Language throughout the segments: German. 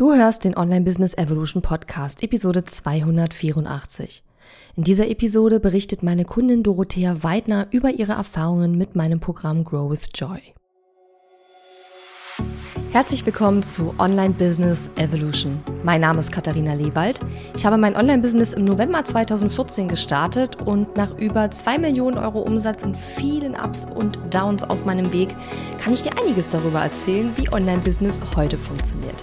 Du hörst den Online Business Evolution Podcast, Episode 284. In dieser Episode berichtet meine Kundin Dorothea Weidner über ihre Erfahrungen mit meinem Programm Grow with Joy. Herzlich willkommen zu Online Business Evolution. Mein Name ist Katharina Lewald. Ich habe mein Online-Business im November 2014 gestartet und nach über 2 Millionen Euro Umsatz und vielen Ups und Downs auf meinem Weg kann ich dir einiges darüber erzählen, wie Online-Business heute funktioniert.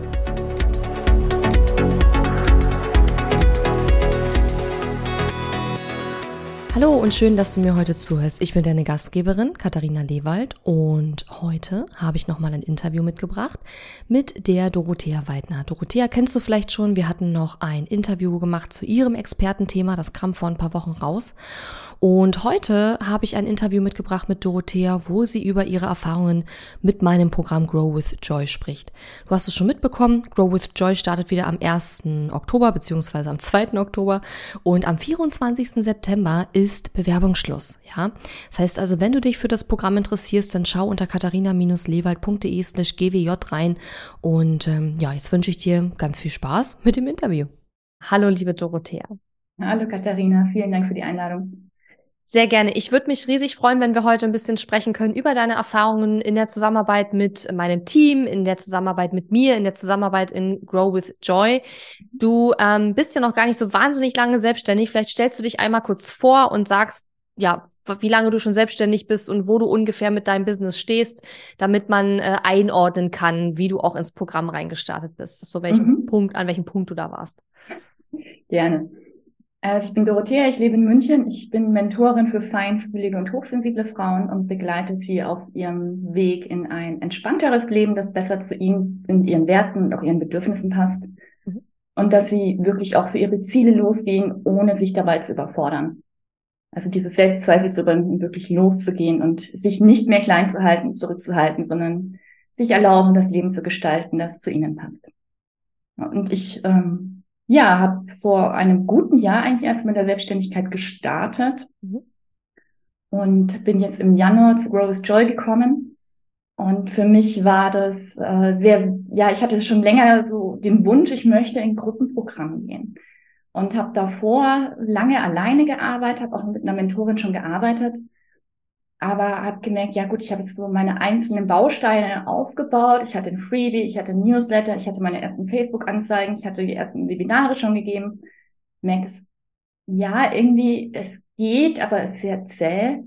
Hallo und schön, dass du mir heute zuhörst. Ich bin deine Gastgeberin Katharina Lewald und heute habe ich nochmal ein Interview mitgebracht mit der Dorothea Weidner. Dorothea kennst du vielleicht schon. Wir hatten noch ein Interview gemacht zu ihrem Expertenthema. Das kam vor ein paar Wochen raus. Und heute habe ich ein Interview mitgebracht mit Dorothea, wo sie über ihre Erfahrungen mit meinem Programm Grow with Joy spricht. Du hast es schon mitbekommen, Grow with Joy startet wieder am 1. Oktober beziehungsweise am 2. Oktober und am 24. September ist Bewerbungsschluss. Ja, das heißt also, wenn du dich für das Programm interessierst, dann schau unter katharina-lewald.de slash gwj rein und ähm, ja, jetzt wünsche ich dir ganz viel Spaß mit dem Interview. Hallo, liebe Dorothea. Hallo Katharina, vielen Dank für die Einladung. Sehr gerne. Ich würde mich riesig freuen, wenn wir heute ein bisschen sprechen können über deine Erfahrungen in der Zusammenarbeit mit meinem Team, in der Zusammenarbeit mit mir, in der Zusammenarbeit in Grow with Joy. Du ähm, bist ja noch gar nicht so wahnsinnig lange selbstständig. Vielleicht stellst du dich einmal kurz vor und sagst, ja, wie lange du schon selbstständig bist und wo du ungefähr mit deinem Business stehst, damit man äh, einordnen kann, wie du auch ins Programm reingestartet bist. So welchen mhm. Punkt, an welchem Punkt du da warst. Gerne. Also ich bin Dorothea, ich lebe in München. Ich bin Mentorin für feinfühlige und hochsensible Frauen und begleite sie auf ihrem Weg in ein entspannteres Leben, das besser zu ihnen und ihren Werten und auch ihren Bedürfnissen passt. Mhm. Und dass sie wirklich auch für ihre Ziele losgehen, ohne sich dabei zu überfordern. Also dieses Selbstzweifel zu überwinden, wirklich loszugehen und sich nicht mehr klein zu halten, zurückzuhalten, sondern sich erlauben, das Leben zu gestalten, das zu ihnen passt. Und ich ähm, ja, habe vor einem guten Jahr eigentlich erst mit der Selbstständigkeit gestartet mhm. und bin jetzt im Januar zu Grow with Joy gekommen. Und für mich war das äh, sehr, ja, ich hatte schon länger so den Wunsch, ich möchte in Gruppenprogramm gehen. Und habe davor lange alleine gearbeitet, habe auch mit einer Mentorin schon gearbeitet aber habe gemerkt, ja gut, ich habe jetzt so meine einzelnen Bausteine aufgebaut. Ich hatte ein Freebie, ich hatte ein Newsletter, ich hatte meine ersten Facebook-Anzeigen, ich hatte die ersten Webinare schon gegeben. Merke es, ja, irgendwie, es geht, aber es ist sehr zäh.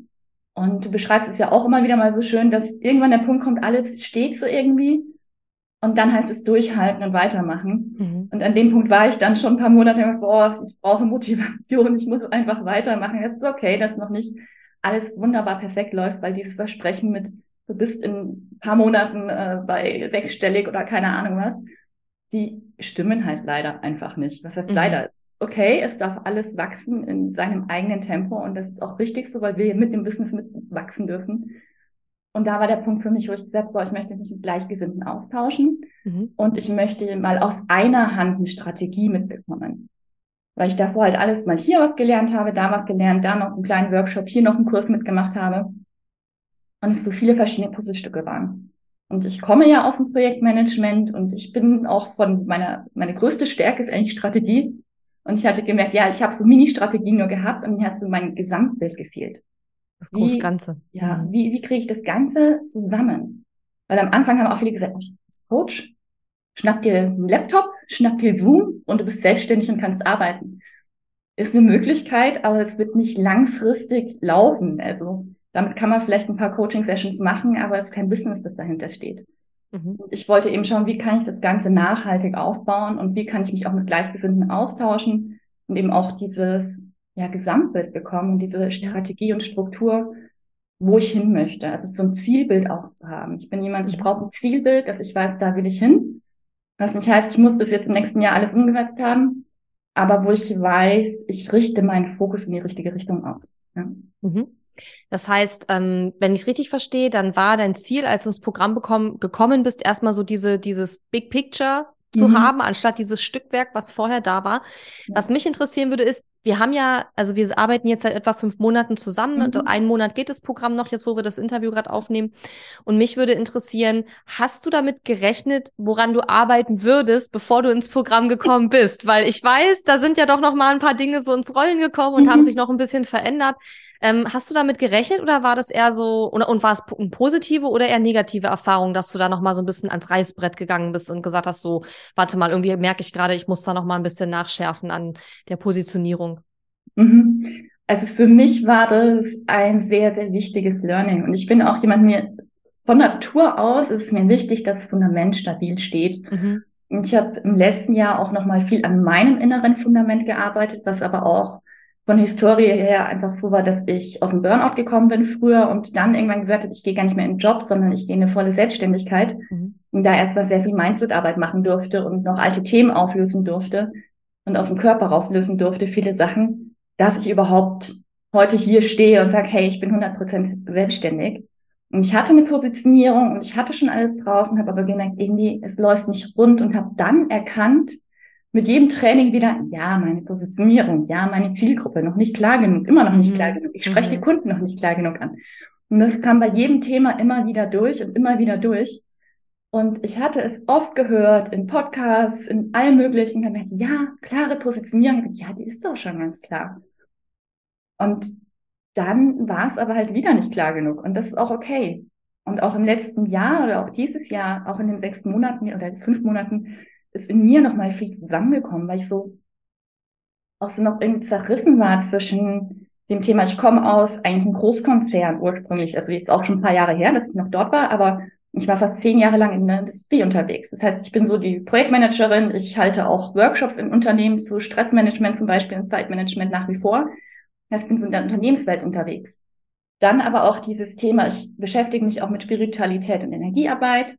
Und du beschreibst es ja auch immer wieder mal so schön, dass irgendwann der Punkt kommt, alles steht so irgendwie. Und dann heißt es durchhalten und weitermachen. Mhm. Und an dem Punkt war ich dann schon ein paar Monate, boah, ich brauche Motivation, ich muss einfach weitermachen. Es ist okay, das noch nicht alles wunderbar perfekt läuft, weil dieses Versprechen mit, du bist in ein paar Monaten äh, bei sechsstellig oder keine Ahnung was, die stimmen halt leider einfach nicht. Was heißt mhm. leider? Es ist okay, es darf alles wachsen in seinem eigenen Tempo und das ist auch richtig so, weil wir mit dem Business mitwachsen dürfen. Und da war der Punkt für mich, wo ich gesagt habe, boah, ich möchte mich mit Gleichgesinnten austauschen mhm. und ich möchte mal aus einer Hand eine Strategie mitbekommen weil ich davor halt alles mal hier was gelernt habe, da was gelernt, da noch einen kleinen Workshop, hier noch einen Kurs mitgemacht habe. Und es so viele verschiedene Puzzlestücke waren. Und ich komme ja aus dem Projektmanagement und ich bin auch von meiner, meine größte Stärke ist eigentlich Strategie. Und ich hatte gemerkt, ja, ich habe so Mini-Strategien nur gehabt und mir hat so mein Gesamtbild gefehlt. Das große Ganze. Ja, mhm. wie, wie kriege ich das Ganze zusammen? Weil am Anfang haben auch viele gesagt, ich bin Coach, schnapp dir einen Laptop, schnapp dir Zoom und du bist selbstständig und kannst arbeiten. Ist eine Möglichkeit, aber es wird nicht langfristig laufen. Also damit kann man vielleicht ein paar Coaching-Sessions machen, aber es ist kein Business, das dahinter steht. Mhm. Ich wollte eben schauen, wie kann ich das Ganze nachhaltig aufbauen und wie kann ich mich auch mit Gleichgesinnten austauschen und eben auch dieses ja, Gesamtbild bekommen und diese Strategie und Struktur, wo ich hin möchte. Also so ein Zielbild auch zu haben. Ich bin jemand, ich mhm. brauche ein Zielbild, dass ich weiß, da will ich hin. Was nicht heißt, ich muss das jetzt im nächsten Jahr alles umgesetzt haben, aber wo ich weiß, ich richte meinen Fokus in die richtige Richtung aus. Ja. Mhm. Das heißt, ähm, wenn ich es richtig verstehe, dann war dein Ziel, als du ins Programm bekommen, gekommen bist, erstmal so diese, dieses Big Picture zu mhm. haben, anstatt dieses Stückwerk, was vorher da war. Was mich interessieren würde, ist, wir haben ja, also wir arbeiten jetzt seit etwa fünf Monaten zusammen mhm. und einen Monat geht das Programm noch, jetzt wo wir das Interview gerade aufnehmen. Und mich würde interessieren, hast du damit gerechnet, woran du arbeiten würdest, bevor du ins Programm gekommen bist? Weil ich weiß, da sind ja doch noch mal ein paar Dinge so ins Rollen gekommen und mhm. haben sich noch ein bisschen verändert. Ähm, hast du damit gerechnet oder war das eher so, und, und war es eine positive oder eher negative Erfahrung, dass du da noch mal so ein bisschen ans Reißbrett gegangen bist und gesagt hast, so, warte mal, irgendwie merke ich gerade, ich muss da noch mal ein bisschen nachschärfen an der Positionierung? Mhm. Also für mich war das ein sehr, sehr wichtiges Learning. Und ich bin auch jemand, mir von Natur aus ist es mir wichtig, dass das Fundament stabil steht. Mhm. Und ich habe im letzten Jahr auch noch mal viel an meinem inneren Fundament gearbeitet, was aber auch von der Historie her einfach so war, dass ich aus dem Burnout gekommen bin früher und dann irgendwann gesagt habe, ich gehe gar nicht mehr in den Job, sondern ich gehe in eine volle Selbstständigkeit mhm. und da erstmal sehr viel Mindset-Arbeit machen durfte und noch alte Themen auflösen durfte und aus dem Körper rauslösen durfte, viele Sachen, dass ich überhaupt heute hier stehe und sage, hey, ich bin 100% selbstständig. Und ich hatte eine Positionierung und ich hatte schon alles draußen, habe aber gemerkt, irgendwie, es läuft nicht rund und habe dann erkannt, mit jedem Training wieder, ja, meine Positionierung, ja, meine Zielgruppe, noch nicht klar genug, immer noch nicht mhm. klar genug. Ich spreche mhm. die Kunden noch nicht klar genug an. Und das kam bei jedem Thema immer wieder durch und immer wieder durch. Und ich hatte es oft gehört in Podcasts, in allen möglichen, dann dachte, ja, klare Positionierung. Ja, die ist doch schon ganz klar. Und dann war es aber halt wieder nicht klar genug. Und das ist auch okay. Und auch im letzten Jahr oder auch dieses Jahr, auch in den sechs Monaten oder fünf Monaten, ist in mir nochmal viel zusammengekommen, weil ich so auch so noch irgendwie zerrissen war zwischen dem Thema, ich komme aus eigentlich einem Großkonzern ursprünglich, also jetzt auch schon ein paar Jahre her, dass ich noch dort war, aber ich war fast zehn Jahre lang in der Industrie unterwegs. Das heißt, ich bin so die Projektmanagerin, ich halte auch Workshops in Unternehmen zu Stressmanagement zum Beispiel und Zeitmanagement nach wie vor. Das heißt, ich bin so in der Unternehmenswelt unterwegs. Dann aber auch dieses Thema, ich beschäftige mich auch mit Spiritualität und Energiearbeit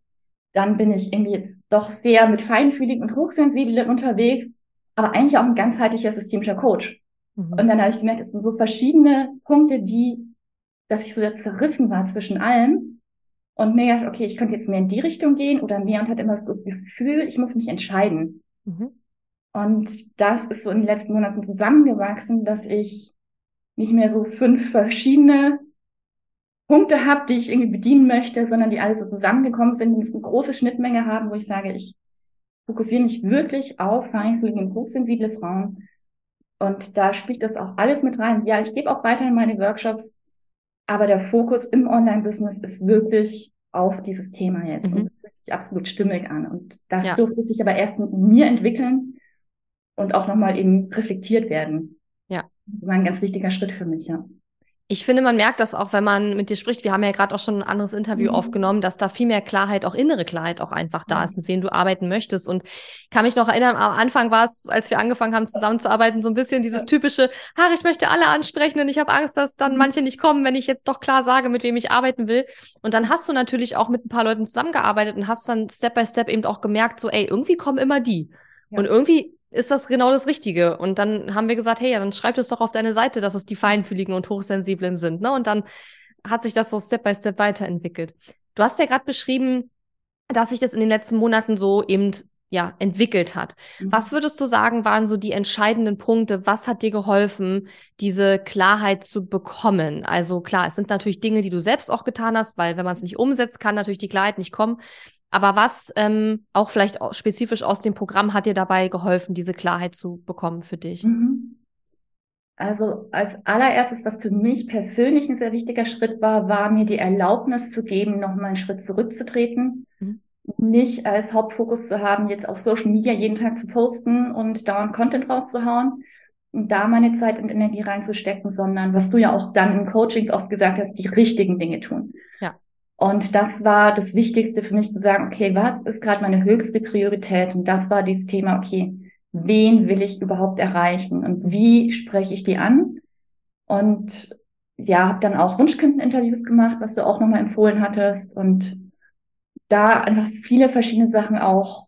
dann bin ich irgendwie jetzt doch sehr mit feinfühlig und hochsensibel unterwegs, aber eigentlich auch ein ganzheitlicher systemischer Coach. Mhm. Und dann habe ich gemerkt, es sind so verschiedene Punkte, die, dass ich so zerrissen war zwischen allen und mir gedacht, okay, ich könnte jetzt mehr in die Richtung gehen oder mehr und hatte immer so das Gefühl, ich muss mich entscheiden. Mhm. Und das ist so in den letzten Monaten zusammengewachsen, dass ich nicht mehr so fünf verschiedene Punkte habe, die ich irgendwie bedienen möchte, sondern die alle so zusammengekommen sind, die eine große Schnittmenge haben, wo ich sage, ich fokussiere mich wirklich auf feinfühlige und hochsensible Frauen. Und da spielt das auch alles mit rein. Ja, ich gebe auch weiterhin meine Workshops, aber der Fokus im Online-Business ist wirklich auf dieses Thema jetzt. Mhm. Und das fühlt sich absolut stimmig an. Und das ja. durfte sich aber erst mit mir entwickeln und auch nochmal eben reflektiert werden. Ja. Das war ein ganz wichtiger Schritt für mich, ja ich finde, man merkt das auch, wenn man mit dir spricht. Wir haben ja gerade auch schon ein anderes Interview mhm. aufgenommen, dass da viel mehr Klarheit, auch innere Klarheit auch einfach da ist, mit wem du arbeiten möchtest. Und kann mich noch erinnern, am Anfang war es, als wir angefangen haben zusammenzuarbeiten, so ein bisschen dieses typische, ha, ich möchte alle ansprechen und ich habe Angst, dass dann mhm. manche nicht kommen, wenn ich jetzt doch klar sage, mit wem ich arbeiten will. Und dann hast du natürlich auch mit ein paar Leuten zusammengearbeitet und hast dann Step by Step eben auch gemerkt, so, ey, irgendwie kommen immer die. Ja. Und irgendwie ist das genau das Richtige. Und dann haben wir gesagt, hey, ja, dann schreib es doch auf deine Seite, dass es die Feinfühligen und Hochsensiblen sind. Ne? Und dann hat sich das so Step by Step weiterentwickelt. Du hast ja gerade beschrieben, dass sich das in den letzten Monaten so eben ja, entwickelt hat. Mhm. Was würdest du sagen, waren so die entscheidenden Punkte? Was hat dir geholfen, diese Klarheit zu bekommen? Also klar, es sind natürlich Dinge, die du selbst auch getan hast, weil wenn man es nicht umsetzt, kann natürlich die Klarheit nicht kommen. Aber was ähm, auch vielleicht spezifisch aus dem Programm hat dir dabei geholfen, diese Klarheit zu bekommen für dich? Mhm. Also als allererstes, was für mich persönlich ein sehr wichtiger Schritt war, war mir die Erlaubnis zu geben, nochmal einen Schritt zurückzutreten. Mhm. Nicht als Hauptfokus zu haben, jetzt auf Social Media jeden Tag zu posten und dauernd Content rauszuhauen und da meine Zeit und Energie reinzustecken, sondern was du ja auch dann in Coachings oft gesagt hast, die richtigen Dinge tun. Ja. Und das war das Wichtigste für mich zu sagen, okay, was ist gerade meine höchste Priorität? Und das war dieses Thema, okay, wen will ich überhaupt erreichen und wie spreche ich die an? Und ja, habe dann auch Wunschkundeninterviews gemacht, was du auch nochmal empfohlen hattest und da einfach viele verschiedene Sachen auch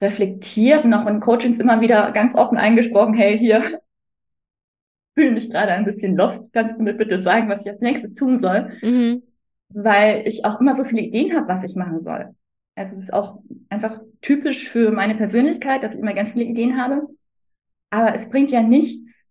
reflektiert und auch in Coachings immer wieder ganz offen eingesprochen, hey, hier, fühle mich gerade ein bisschen lost. Kannst du mir bitte sagen, was ich als nächstes tun soll? Mhm. Weil ich auch immer so viele Ideen habe, was ich machen soll. Also es ist auch einfach typisch für meine Persönlichkeit, dass ich immer ganz viele Ideen habe. Aber es bringt ja nichts,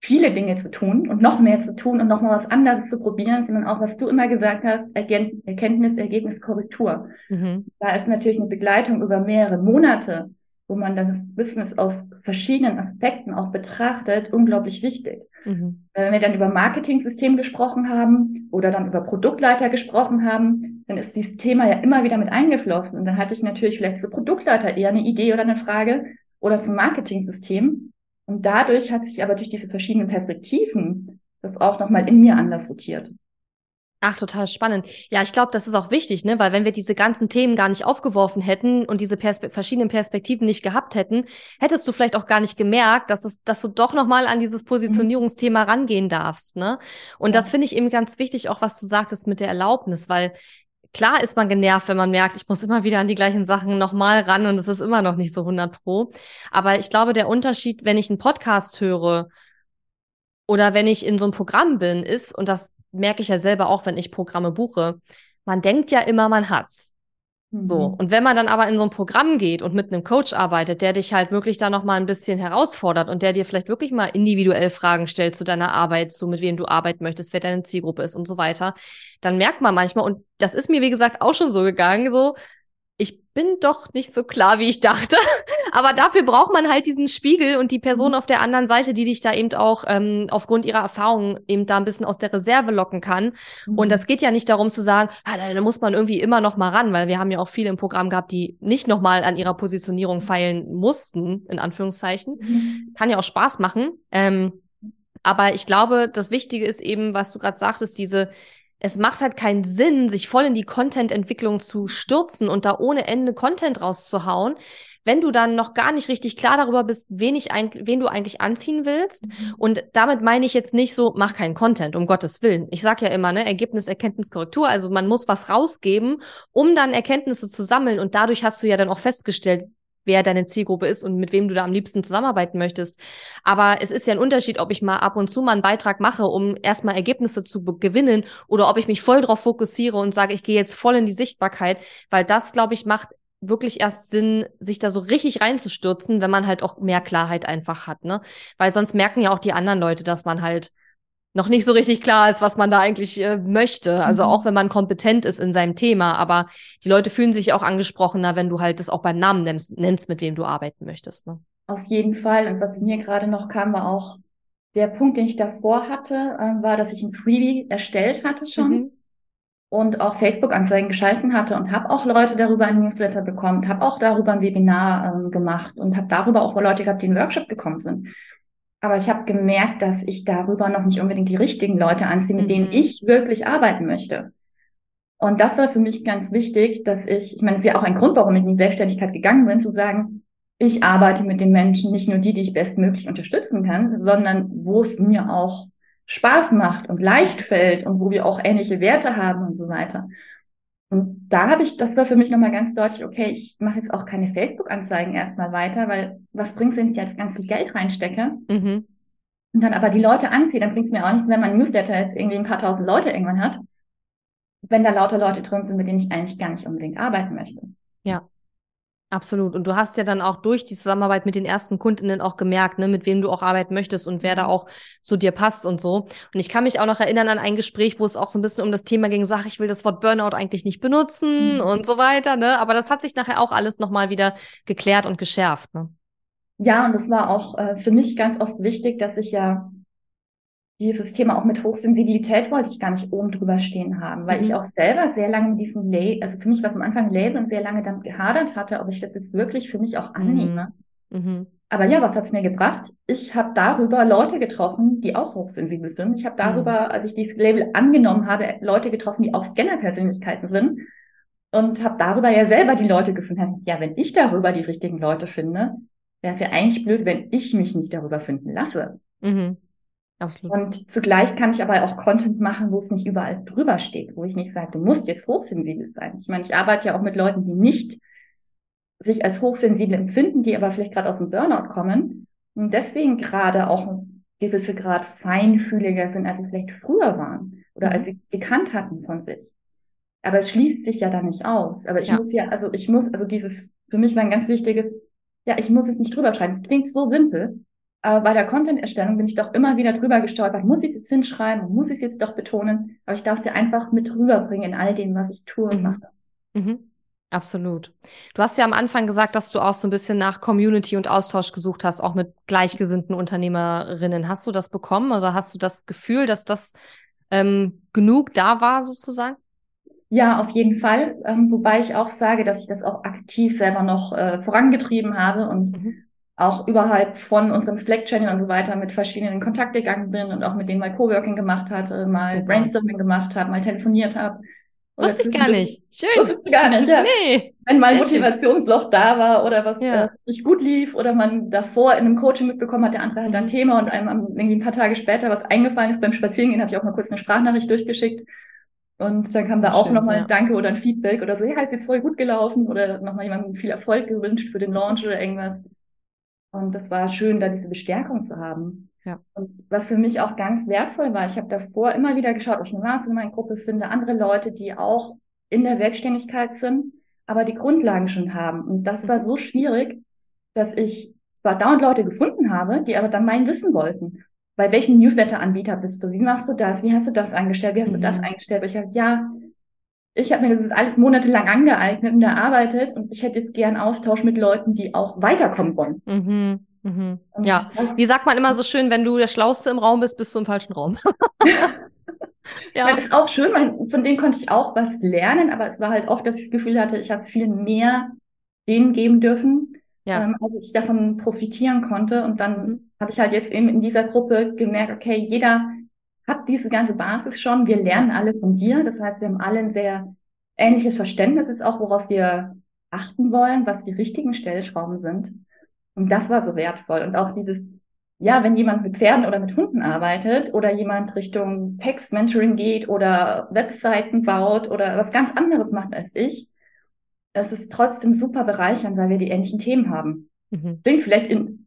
viele Dinge zu tun und noch mehr zu tun und noch mal was anderes zu probieren, sondern auch, was du immer gesagt hast, Erkenntnis, Ergebnis, Korrektur. Mhm. Da ist natürlich eine Begleitung über mehrere Monate, wo man dann das Business aus verschiedenen Aspekten auch betrachtet, unglaublich wichtig. Mhm. Wenn wir dann über Marketing-System gesprochen haben oder dann über Produktleiter gesprochen haben, dann ist dieses Thema ja immer wieder mit eingeflossen. Und dann hatte ich natürlich vielleicht zu Produktleiter eher eine Idee oder eine Frage oder zum Marketing-System. Und dadurch hat sich aber durch diese verschiedenen Perspektiven das auch nochmal in mir anders sortiert. Ach, total spannend. Ja, ich glaube, das ist auch wichtig, ne? Weil wenn wir diese ganzen Themen gar nicht aufgeworfen hätten und diese Perspe verschiedenen Perspektiven nicht gehabt hätten, hättest du vielleicht auch gar nicht gemerkt, dass es, dass du doch nochmal an dieses Positionierungsthema rangehen darfst, ne? Und das finde ich eben ganz wichtig, auch was du sagtest mit der Erlaubnis, weil Klar ist man genervt, wenn man merkt, ich muss immer wieder an die gleichen Sachen nochmal ran und es ist immer noch nicht so 100 pro. Aber ich glaube, der Unterschied, wenn ich einen Podcast höre oder wenn ich in so einem Programm bin, ist, und das merke ich ja selber auch, wenn ich Programme buche, man denkt ja immer, man hat's. So. Mhm. Und wenn man dann aber in so ein Programm geht und mit einem Coach arbeitet, der dich halt wirklich da nochmal ein bisschen herausfordert und der dir vielleicht wirklich mal individuell Fragen stellt zu deiner Arbeit, zu mit wem du arbeiten möchtest, wer deine Zielgruppe ist und so weiter, dann merkt man manchmal, und das ist mir, wie gesagt, auch schon so gegangen, so, bin doch nicht so klar, wie ich dachte. Aber dafür braucht man halt diesen Spiegel und die Person mhm. auf der anderen Seite, die dich da eben auch ähm, aufgrund ihrer Erfahrungen eben da ein bisschen aus der Reserve locken kann. Mhm. Und das geht ja nicht darum zu sagen, ah, da, da, muss man irgendwie immer noch mal ran, weil wir haben ja auch viele im Programm gehabt, die nicht noch mal an ihrer Positionierung feilen mussten, in Anführungszeichen. Mhm. Kann ja auch Spaß machen. Ähm, aber ich glaube, das Wichtige ist eben, was du gerade sagtest, diese es macht halt keinen Sinn, sich voll in die Content-Entwicklung zu stürzen und da ohne Ende Content rauszuhauen, wenn du dann noch gar nicht richtig klar darüber bist, wen, ich wen du eigentlich anziehen willst. Mhm. Und damit meine ich jetzt nicht so, mach keinen Content, um Gottes Willen. Ich sage ja immer, ne, Ergebnis, Erkenntnis, Korrektur. Also man muss was rausgeben, um dann Erkenntnisse zu sammeln. Und dadurch hast du ja dann auch festgestellt, wer deine Zielgruppe ist und mit wem du da am liebsten zusammenarbeiten möchtest. Aber es ist ja ein Unterschied, ob ich mal ab und zu mal einen Beitrag mache, um erstmal Ergebnisse zu gewinnen oder ob ich mich voll drauf fokussiere und sage, ich gehe jetzt voll in die Sichtbarkeit, weil das, glaube ich, macht wirklich erst Sinn, sich da so richtig reinzustürzen, wenn man halt auch mehr Klarheit einfach hat, ne? Weil sonst merken ja auch die anderen Leute, dass man halt noch nicht so richtig klar ist, was man da eigentlich äh, möchte. Also mhm. auch wenn man kompetent ist in seinem Thema, aber die Leute fühlen sich auch angesprochener, wenn du halt das auch beim Namen nennst, nennst mit wem du arbeiten möchtest. Ne? Auf jeden Fall. Und was mir gerade noch kam, war auch der Punkt, den ich davor hatte, äh, war, dass ich ein Freebie erstellt hatte schon. Mhm. Und auch Facebook-Anzeigen geschalten hatte und habe auch Leute darüber ein Newsletter bekommen, habe auch darüber ein Webinar ähm, gemacht und habe darüber auch Leute gehabt, die in den Workshop gekommen sind. Aber ich habe gemerkt, dass ich darüber noch nicht unbedingt die richtigen Leute anziehe, mit mhm. denen ich wirklich arbeiten möchte. Und das war für mich ganz wichtig, dass ich, ich meine, das ist ja auch ein Grund, warum ich in die Selbstständigkeit gegangen bin, zu sagen, ich arbeite mit den Menschen, nicht nur die, die ich bestmöglich unterstützen kann, sondern wo es mir auch Spaß macht und leicht fällt und wo wir auch ähnliche Werte haben und so weiter. Und da habe ich, das war für mich nochmal ganz deutlich, okay, ich mache jetzt auch keine Facebook-Anzeigen erstmal weiter, weil was bringt es, wenn ich jetzt ganz viel Geld reinstecke? Mhm. Und dann aber die Leute anziehe, dann bringt es mir auch nichts, wenn mein Newsletter jetzt irgendwie ein paar tausend Leute irgendwann hat, wenn da lauter Leute drin sind, mit denen ich eigentlich gar nicht unbedingt arbeiten möchte. Ja. Absolut. Und du hast ja dann auch durch die Zusammenarbeit mit den ersten Kundinnen auch gemerkt, ne, mit wem du auch arbeiten möchtest und wer da mhm. auch zu dir passt und so. Und ich kann mich auch noch erinnern an ein Gespräch, wo es auch so ein bisschen um das Thema ging, so, ach, ich will das Wort Burnout eigentlich nicht benutzen mhm. und so weiter, ne? Aber das hat sich nachher auch alles nochmal wieder geklärt und geschärft, ne? Ja, und das war auch äh, für mich ganz oft wichtig, dass ich ja dieses Thema auch mit Hochsensibilität wollte ich gar nicht oben drüber stehen haben, weil mhm. ich auch selber sehr lange mit diesem Label, also für mich war es am Anfang Label und sehr lange damit gehadert hatte, ob ich das jetzt wirklich für mich auch annehme. Mhm. mhm. Aber ja, was hat's mir gebracht? Ich habe darüber Leute getroffen, die auch hochsensibel sind. Ich habe darüber, mhm. als ich dieses Label angenommen habe, Leute getroffen, die auch Scanner-Persönlichkeiten sind. Und habe darüber ja selber die Leute gefunden. Ja, wenn ich darüber die richtigen Leute finde, wäre es ja eigentlich blöd, wenn ich mich nicht darüber finden lasse. Mhm. Absolut. Und zugleich kann ich aber auch Content machen, wo es nicht überall drüber steht, wo ich nicht sage, du musst jetzt hochsensibel sein. Ich meine, ich arbeite ja auch mit Leuten, die nicht sich als hochsensibel empfinden, die aber vielleicht gerade aus dem Burnout kommen und deswegen gerade auch gewisse Grad feinfühliger sind, als sie vielleicht früher waren oder mhm. als sie gekannt hatten von sich. Aber es schließt sich ja dann nicht aus. Aber ich ja. muss ja, also ich muss, also dieses, für mich war ein ganz wichtiges, ja, ich muss es nicht drüber schreiben. Es klingt so simpel, aber bei der Content-Erstellung bin ich doch immer wieder drüber gestolpert. Muss ich es jetzt hinschreiben? Muss ich es jetzt doch betonen? Aber ich darf es ja einfach mit rüberbringen in all dem, was ich tue und mhm. mache. Mhm. Absolut. Du hast ja am Anfang gesagt, dass du auch so ein bisschen nach Community und Austausch gesucht hast, auch mit gleichgesinnten Unternehmerinnen. Hast du das bekommen? Also hast du das Gefühl, dass das ähm, genug da war sozusagen? Ja, auf jeden Fall. Ähm, wobei ich auch sage, dass ich das auch aktiv selber noch äh, vorangetrieben habe und mhm. Auch überhalb von unserem Slack-Channel und so weiter mit verschiedenen in Kontakt gegangen bin und auch mit denen mal Coworking gemacht hatte, mal Super. Brainstorming gemacht habe, mal telefoniert habe. Wusste ich gar nicht. Schön. Wusstest du gar nicht, ja. Nee. Wenn mal ein Motivationsloch da war oder was ja. äh, nicht gut lief oder man davor in einem Coaching mitbekommen hat, der andere hat mhm. ein Thema und einem irgendwie ein paar Tage später was eingefallen ist beim Spazierengehen, habe ich auch mal kurz eine Sprachnachricht durchgeschickt. Und dann kam da auch nochmal ja. ein Danke oder ein Feedback oder so, ja, ist jetzt voll gut gelaufen oder nochmal jemandem viel Erfolg gewünscht für den Launch oder irgendwas. Und das war schön, da diese Bestärkung zu haben. Ja. Und was für mich auch ganz wertvoll war, ich habe davor immer wieder geschaut, ob ich eine Mastermind-Gruppe finde, andere Leute, die auch in der Selbstständigkeit sind, aber die Grundlagen schon haben. Und das war so schwierig, dass ich zwar dauernd Leute gefunden habe, die aber dann mein Wissen wollten. Bei welchem Newsletter-Anbieter bist du? Wie machst du das? Wie hast du das eingestellt? Wie hast mhm. du das mhm. eingestellt? Und ich habe, ja, ich habe mir das alles monatelang angeeignet und erarbeitet und ich hätte jetzt gern Austausch mit Leuten, die auch weiterkommen wollen. Mhm. Mhm. Ja, wie sagt man immer so schön, wenn du der Schlauste im Raum bist, bist du im falschen Raum. ja. Das ist auch schön, man, von denen konnte ich auch was lernen, aber es war halt oft, dass ich das Gefühl hatte, ich habe viel mehr denen geben dürfen, ja. ähm, als ich davon profitieren konnte. Und dann mhm. habe ich halt jetzt eben in dieser Gruppe gemerkt, okay, jeder hat diese ganze Basis schon, wir lernen alle von dir. Das heißt, wir haben alle ein sehr ähnliches Verständnis, ist auch, worauf wir achten wollen, was die richtigen Stellschrauben sind. Und das war so wertvoll. Und auch dieses, ja, wenn jemand mit Pferden oder mit Hunden arbeitet oder jemand Richtung Text-Mentoring geht oder Webseiten baut oder was ganz anderes macht als ich, es ist trotzdem super bereichernd, weil wir die ähnlichen Themen haben. Mhm. Klingt vielleicht in,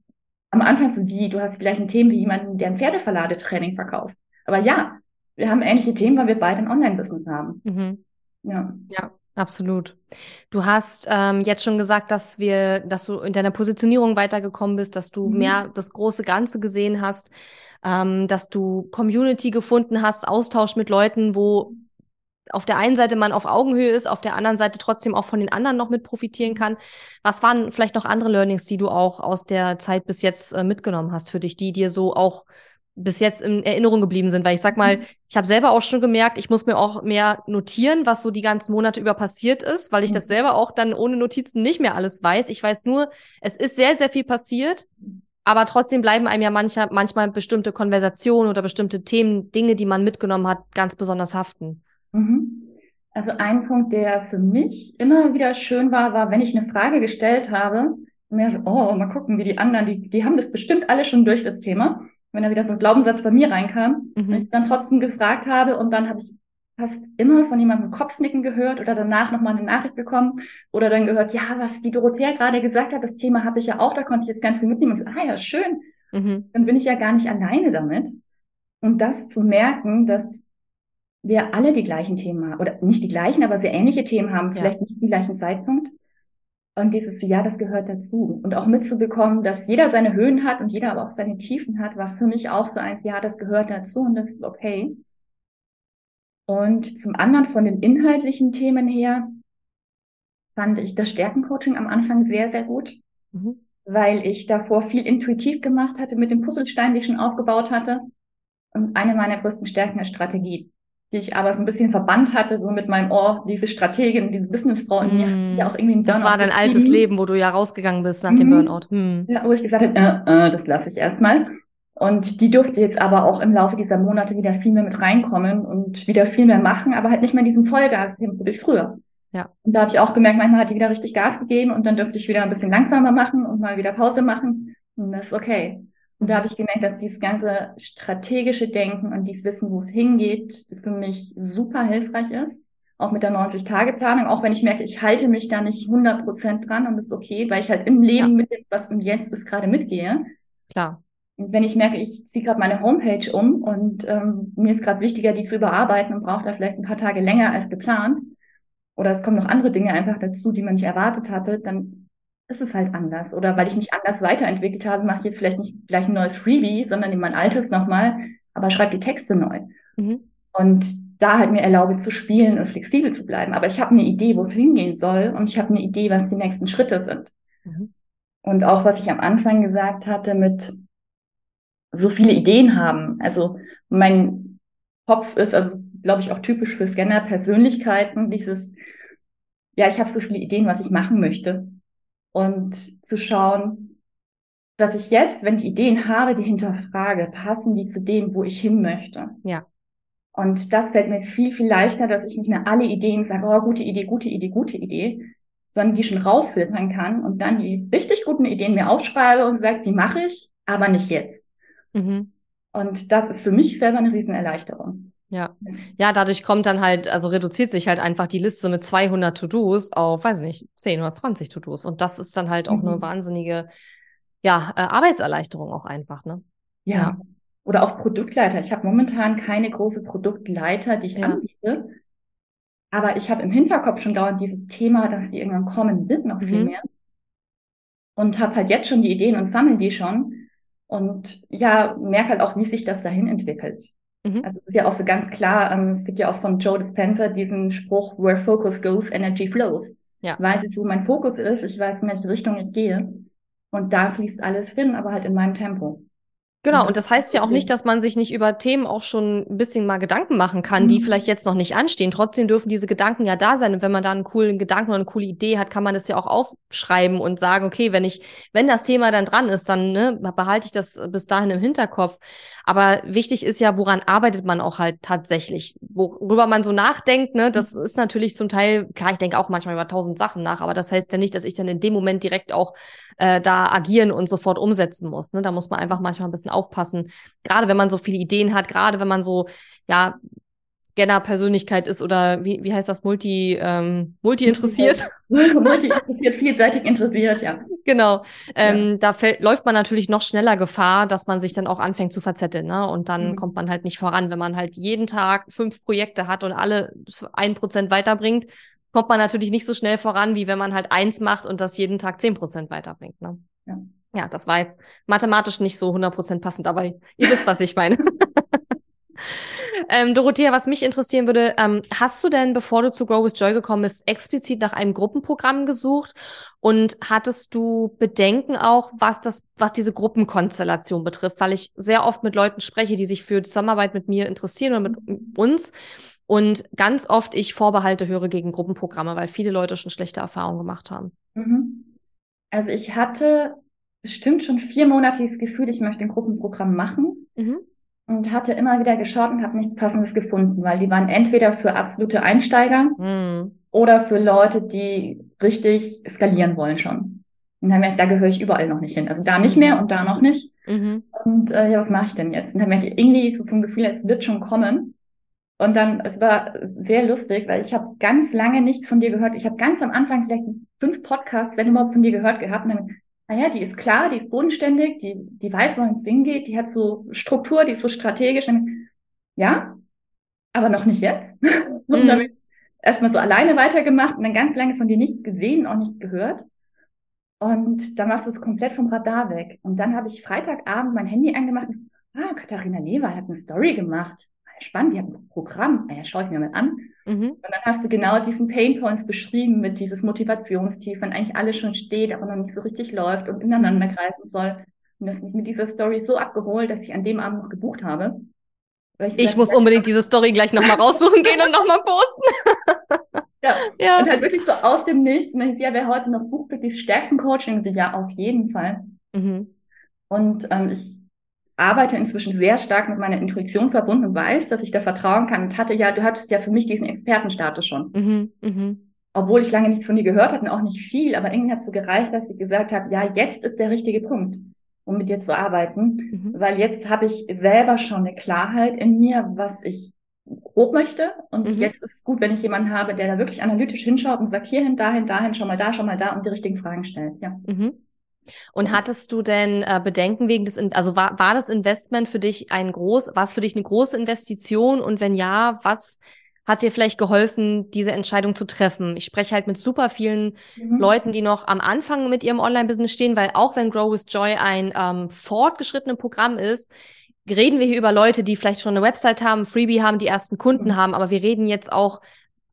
am Anfang so wie, du hast die gleichen Themen wie jemanden, der ein Pferdeverladetraining verkauft. Aber ja, wir haben ähnliche Themen, weil wir beide ein Online-Business haben. Mhm. Ja. Ja. Absolut. Du hast ähm, jetzt schon gesagt, dass wir, dass du in deiner Positionierung weitergekommen bist, dass du mhm. mehr das große Ganze gesehen hast, ähm, dass du Community gefunden hast, Austausch mit Leuten, wo auf der einen Seite man auf Augenhöhe ist, auf der anderen Seite trotzdem auch von den anderen noch mit profitieren kann. Was waren vielleicht noch andere Learnings, die du auch aus der Zeit bis jetzt äh, mitgenommen hast für dich, die dir so auch bis jetzt in Erinnerung geblieben sind, weil ich sag mal, mhm. ich habe selber auch schon gemerkt, ich muss mir auch mehr notieren, was so die ganzen Monate über passiert ist, weil ich das mhm. selber auch dann ohne Notizen nicht mehr alles weiß. Ich weiß nur, es ist sehr, sehr viel passiert, aber trotzdem bleiben einem ja mancher, manchmal bestimmte Konversationen oder bestimmte Themen, Dinge, die man mitgenommen hat, ganz besonders haften. Mhm. Also ein Punkt, der für mich immer wieder schön war, war, wenn ich eine Frage gestellt habe, mir so, oh, mal gucken, wie die anderen, die, die haben das bestimmt alle schon durch das Thema wenn da wieder so ein Glaubenssatz bei mir reinkam, mhm. und ich es dann trotzdem gefragt habe und dann habe ich fast immer von jemandem Kopfnicken gehört oder danach nochmal eine Nachricht bekommen oder dann gehört, ja, was die Dorothea gerade gesagt hat, das Thema habe ich ja auch, da konnte ich jetzt ganz viel mitnehmen. Und so, ah ja, schön. Mhm. Dann bin ich ja gar nicht alleine damit. Und das zu merken, dass wir alle die gleichen Themen haben, oder nicht die gleichen, aber sehr ähnliche Themen haben, ja. vielleicht nicht zum gleichen Zeitpunkt. Und dieses, ja, das gehört dazu. Und auch mitzubekommen, dass jeder seine Höhen hat und jeder aber auch seine Tiefen hat, war für mich auch so eins, ja, das gehört dazu und das ist okay. Und zum anderen von den inhaltlichen Themen her fand ich das Stärkencoaching am Anfang sehr, sehr gut, mhm. weil ich davor viel intuitiv gemacht hatte mit dem Puzzlestein, die ich schon aufgebaut hatte. Und eine meiner größten Stärken ist Strategie die ich aber so ein bisschen verbannt hatte, so mit meinem Ohr, diese Strategin, diese Businessfrau in mir, mm. ich auch irgendwie einen Das war dein altes Leben, wo du ja rausgegangen bist nach mm. dem Burnout. Mm. Ja, wo ich gesagt habe, äh, äh, das lasse ich erstmal. Und die durfte jetzt aber auch im Laufe dieser Monate wieder viel mehr mit reinkommen und wieder viel mehr machen, aber halt nicht mehr in diesem Vollgas wie früher. Ja. Und da habe ich auch gemerkt, manchmal hat die wieder richtig Gas gegeben und dann dürfte ich wieder ein bisschen langsamer machen und mal wieder Pause machen. Und das ist okay. Und da habe ich gemerkt, dass dieses ganze strategische Denken und dieses Wissen, wo es hingeht, für mich super hilfreich ist. Auch mit der 90-Tage-Planung, auch wenn ich merke, ich halte mich da nicht 100 Prozent dran und das ist okay, weil ich halt im Leben ja. mit dem, was im Jetzt ist, gerade mitgehe. Klar. wenn ich merke, ich ziehe gerade meine Homepage um und ähm, mir ist gerade wichtiger, die zu überarbeiten und brauche da vielleicht ein paar Tage länger als geplant, oder es kommen noch andere Dinge einfach dazu, die man nicht erwartet hatte, dann ist es halt anders. Oder weil ich mich anders weiterentwickelt habe, mache ich jetzt vielleicht nicht gleich ein neues Freebie, sondern in mein altes nochmal, aber schreibe die Texte neu. Mhm. Und da halt mir erlaube zu spielen und flexibel zu bleiben. Aber ich habe eine Idee, wo es hingehen soll und ich habe eine Idee, was die nächsten Schritte sind. Mhm. Und auch was ich am Anfang gesagt hatte mit so viele Ideen haben. Also mein Kopf ist also, glaube ich, auch typisch für Scanner-Persönlichkeiten, dieses, ja, ich habe so viele Ideen, was ich machen möchte. Und zu schauen, dass ich jetzt, wenn ich Ideen habe, die hinterfrage, passen die zu dem, wo ich hin möchte. Ja. Und das fällt mir jetzt viel, viel leichter, dass ich nicht mehr alle Ideen sage, oh, gute Idee, gute Idee, gute Idee, sondern die schon rausfiltern kann und dann die richtig guten Ideen mir aufschreibe und sage, die mache ich, aber nicht jetzt. Mhm. Und das ist für mich selber eine Riesenerleichterung. Ja. Ja, dadurch kommt dann halt, also reduziert sich halt einfach die Liste mit 200 To-Dos auf, weiß ich nicht, 10 oder 20 To-Dos. Und das ist dann halt auch mhm. eine wahnsinnige, ja, äh, Arbeitserleichterung auch einfach, ne? Ja. ja. Oder auch Produktleiter. Ich habe momentan keine große Produktleiter, die ich ja. anbiete. Aber ich habe im Hinterkopf schon dauernd dieses Thema, dass sie irgendwann kommen wird, noch viel mhm. mehr. Und habe halt jetzt schon die Ideen und sammle die schon. Und ja, merke halt auch, wie sich das dahin entwickelt. Mhm. Also es ist ja auch so ganz klar, ähm, es gibt ja auch von Joe Dispenza diesen Spruch, where focus goes, energy flows. Ja. Ich weiß jetzt, wo mein Fokus ist, ich weiß, in welche Richtung ich gehe. Und da fließt alles hin, aber halt in meinem Tempo. Genau, und das heißt ja auch nicht, dass man sich nicht über Themen auch schon ein bisschen mal Gedanken machen kann, mhm. die vielleicht jetzt noch nicht anstehen. Trotzdem dürfen diese Gedanken ja da sein. Und wenn man da einen coolen Gedanken oder eine coole Idee hat, kann man das ja auch aufschreiben und sagen, okay, wenn ich, wenn das Thema dann dran ist, dann ne, behalte ich das bis dahin im Hinterkopf. Aber wichtig ist ja, woran arbeitet man auch halt tatsächlich, worüber man so nachdenkt. Ne, das ist natürlich zum Teil, klar, ich denke auch manchmal über tausend Sachen nach, aber das heißt ja nicht, dass ich dann in dem Moment direkt auch äh, da agieren und sofort umsetzen muss. Ne? Da muss man einfach manchmal ein bisschen aufpassen. Gerade wenn man so viele Ideen hat, gerade wenn man so, ja, Scanner-Persönlichkeit ist oder wie, wie heißt das, Multi, ähm, Multi-interessiert? Multi-interessiert, vielseitig interessiert, ja. Genau. Ähm, ja. Da fällt, läuft man natürlich noch schneller Gefahr, dass man sich dann auch anfängt zu verzetteln. Ne? Und dann mhm. kommt man halt nicht voran. Wenn man halt jeden Tag fünf Projekte hat und alle ein Prozent weiterbringt, kommt man natürlich nicht so schnell voran, wie wenn man halt eins macht und das jeden Tag zehn Prozent weiterbringt. Ne? Ja. ja, das war jetzt mathematisch nicht so 100 Prozent passend, aber ihr wisst, was ich meine. ähm, Dorothea, was mich interessieren würde, ähm, hast du denn, bevor du zu Grow with Joy gekommen bist, explizit nach einem Gruppenprogramm gesucht und hattest du Bedenken auch, was das, was diese Gruppenkonstellation betrifft? Weil ich sehr oft mit Leuten spreche, die sich für die Zusammenarbeit mit mir interessieren oder mit uns und ganz oft ich Vorbehalte höre gegen Gruppenprogramme, weil viele Leute schon schlechte Erfahrungen gemacht haben. Mhm. Also ich hatte bestimmt schon vier Monate das Gefühl, ich möchte ein Gruppenprogramm machen. Mhm. Und hatte immer wieder geschaut und habe nichts Passendes gefunden, weil die waren entweder für absolute Einsteiger mhm. oder für Leute, die richtig skalieren wollen schon. Und dann merkt, da gehöre ich überall noch nicht hin. Also da nicht mehr und da noch nicht. Mhm. Und äh, ja, was mache ich denn jetzt? Und dann merke ich irgendwie so vom Gefühl, es wird schon kommen. Und dann, es war sehr lustig, weil ich habe ganz lange nichts von dir gehört. Ich habe ganz am Anfang vielleicht fünf Podcasts, wenn überhaupt, von dir gehört gehabt. Und dann, naja, die ist klar, die ist bodenständig, die, die weiß, wohin es hingeht, die hat so Struktur, die ist so strategisch. Und, ja, aber noch nicht jetzt. Mhm. Und dann erstmal so alleine weitergemacht und dann ganz lange von dir nichts gesehen, auch nichts gehört. Und dann warst du so komplett vom Radar weg. Und dann habe ich Freitagabend mein Handy angemacht und ah, Katharina Lever hat eine Story gemacht spannend, die haben ein Programm, ja, schaue ich mir mal an. Mhm. Und dann hast du genau diesen Pain Points beschrieben mit dieses Motivationstief, wenn eigentlich alles schon steht, aber noch nicht so richtig läuft und ineinander mhm. greifen soll. Und das mich mit dieser Story so abgeholt, dass ich an dem Abend noch gebucht habe. Ich, ich muss unbedingt diese Story gleich nochmal raussuchen gehen und nochmal posten. ja. ja. Und halt wirklich so aus dem Nichts. Und dann ist ja, wer heute noch bucht, wirklich Stärkencoaching? Ich, ja, auf jeden Fall. Mhm. Und ähm, ich arbeite inzwischen sehr stark mit meiner Intuition verbunden und weiß, dass ich da vertrauen kann. Und hatte ja, du hattest ja für mich diesen Expertenstatus schon. Mhm, mh. Obwohl ich lange nichts von dir gehört hatte und auch nicht viel, aber irgendwie hat es so gereicht, dass ich gesagt habe, ja, jetzt ist der richtige Punkt, um mit dir zu arbeiten, mhm. weil jetzt habe ich selber schon eine Klarheit in mir, was ich grob möchte. Und mhm. jetzt ist es gut, wenn ich jemanden habe, der da wirklich analytisch hinschaut und sagt, hierhin, dahin, dahin, schau mal da, schau mal da und die richtigen Fragen stellt. Ja. Mhm. Und hattest du denn äh, Bedenken wegen des, also war, war das Investment für dich ein groß, war es für dich eine große Investition? Und wenn ja, was hat dir vielleicht geholfen, diese Entscheidung zu treffen? Ich spreche halt mit super vielen mhm. Leuten, die noch am Anfang mit ihrem Online-Business stehen, weil auch wenn Grow with Joy ein ähm, fortgeschrittenes Programm ist, reden wir hier über Leute, die vielleicht schon eine Website haben, Freebie haben, die ersten Kunden mhm. haben, aber wir reden jetzt auch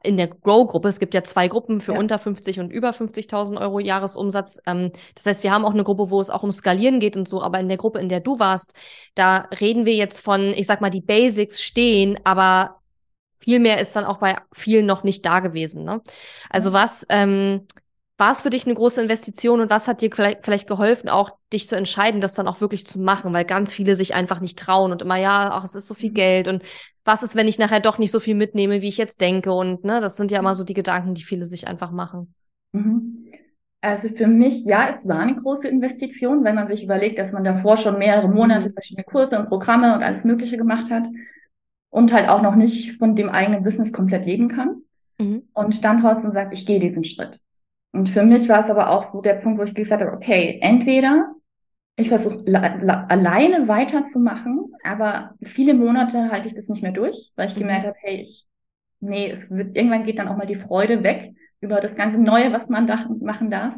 in der Grow-Gruppe, es gibt ja zwei Gruppen für ja. unter 50 und über 50.000 Euro Jahresumsatz. Ähm, das heißt, wir haben auch eine Gruppe, wo es auch um Skalieren geht und so, aber in der Gruppe, in der du warst, da reden wir jetzt von, ich sag mal, die Basics stehen, aber viel mehr ist dann auch bei vielen noch nicht da gewesen. Ne? Also was, ähm, war es für dich eine große Investition und was hat dir vielleicht geholfen, auch dich zu entscheiden, das dann auch wirklich zu machen, weil ganz viele sich einfach nicht trauen und immer, ja, ach, es ist so viel mhm. Geld und was ist, wenn ich nachher doch nicht so viel mitnehme, wie ich jetzt denke und ne, das sind ja immer so die Gedanken, die viele sich einfach machen. Mhm. Also für mich, ja, es war eine große Investition, wenn man sich überlegt, dass man davor schon mehrere Monate verschiedene Kurse und Programme und alles Mögliche gemacht hat und halt auch noch nicht von dem eigenen Business komplett leben kann. Mhm. Und dann trotzdem sagt, ich gehe diesen Schritt. Und für mich war es aber auch so der Punkt, wo ich gesagt habe, okay, entweder ich versuche alleine weiterzumachen, aber viele Monate halte ich das nicht mehr durch, weil ich mhm. gemerkt habe, hey, ich, nee, es wird, irgendwann geht dann auch mal die Freude weg über das ganze Neue, was man da machen darf.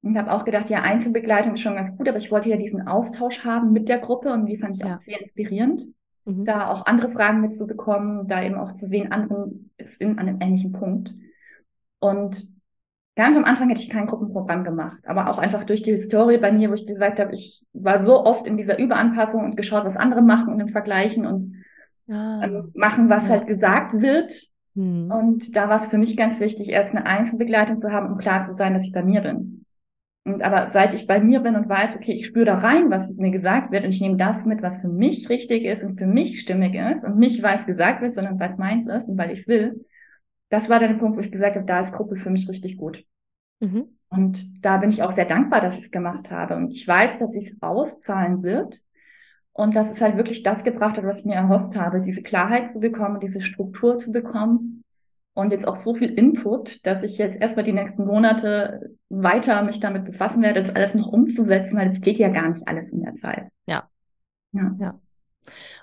Und habe auch gedacht, ja, Einzelbegleitung ist schon ganz gut, aber ich wollte ja diesen Austausch haben mit der Gruppe und die fand ich ja. auch sehr inspirierend, mhm. da auch andere Fragen mitzubekommen, da eben auch zu sehen, anderen ist in an einem ähnlichen Punkt. Und Ganz am Anfang hätte ich kein Gruppenprogramm gemacht, aber auch einfach durch die Historie bei mir, wo ich gesagt habe, ich war so oft in dieser Überanpassung und geschaut, was andere machen und im Vergleichen und ah, ähm, machen, was ja. halt gesagt wird. Hm. Und da war es für mich ganz wichtig, erst eine Einzelbegleitung zu haben, um klar zu sein, dass ich bei mir bin. Und aber seit ich bei mir bin und weiß, okay, ich spüre da rein, was mir gesagt wird und ich nehme das mit, was für mich richtig ist und für mich stimmig ist und nicht weiß gesagt wird, sondern was meins ist und weil ich es will, das war dann der Punkt, wo ich gesagt habe, da ist Gruppe für mich richtig gut. Mhm. Und da bin ich auch sehr dankbar, dass ich es gemacht habe. Und ich weiß, dass ich es auszahlen wird. Und dass es halt wirklich das gebracht hat, was ich mir erhofft habe, diese Klarheit zu bekommen, diese Struktur zu bekommen. Und jetzt auch so viel Input, dass ich jetzt erstmal die nächsten Monate weiter mich damit befassen werde, das alles noch umzusetzen, weil es geht ja gar nicht alles in der Zeit. Ja. Ja. ja.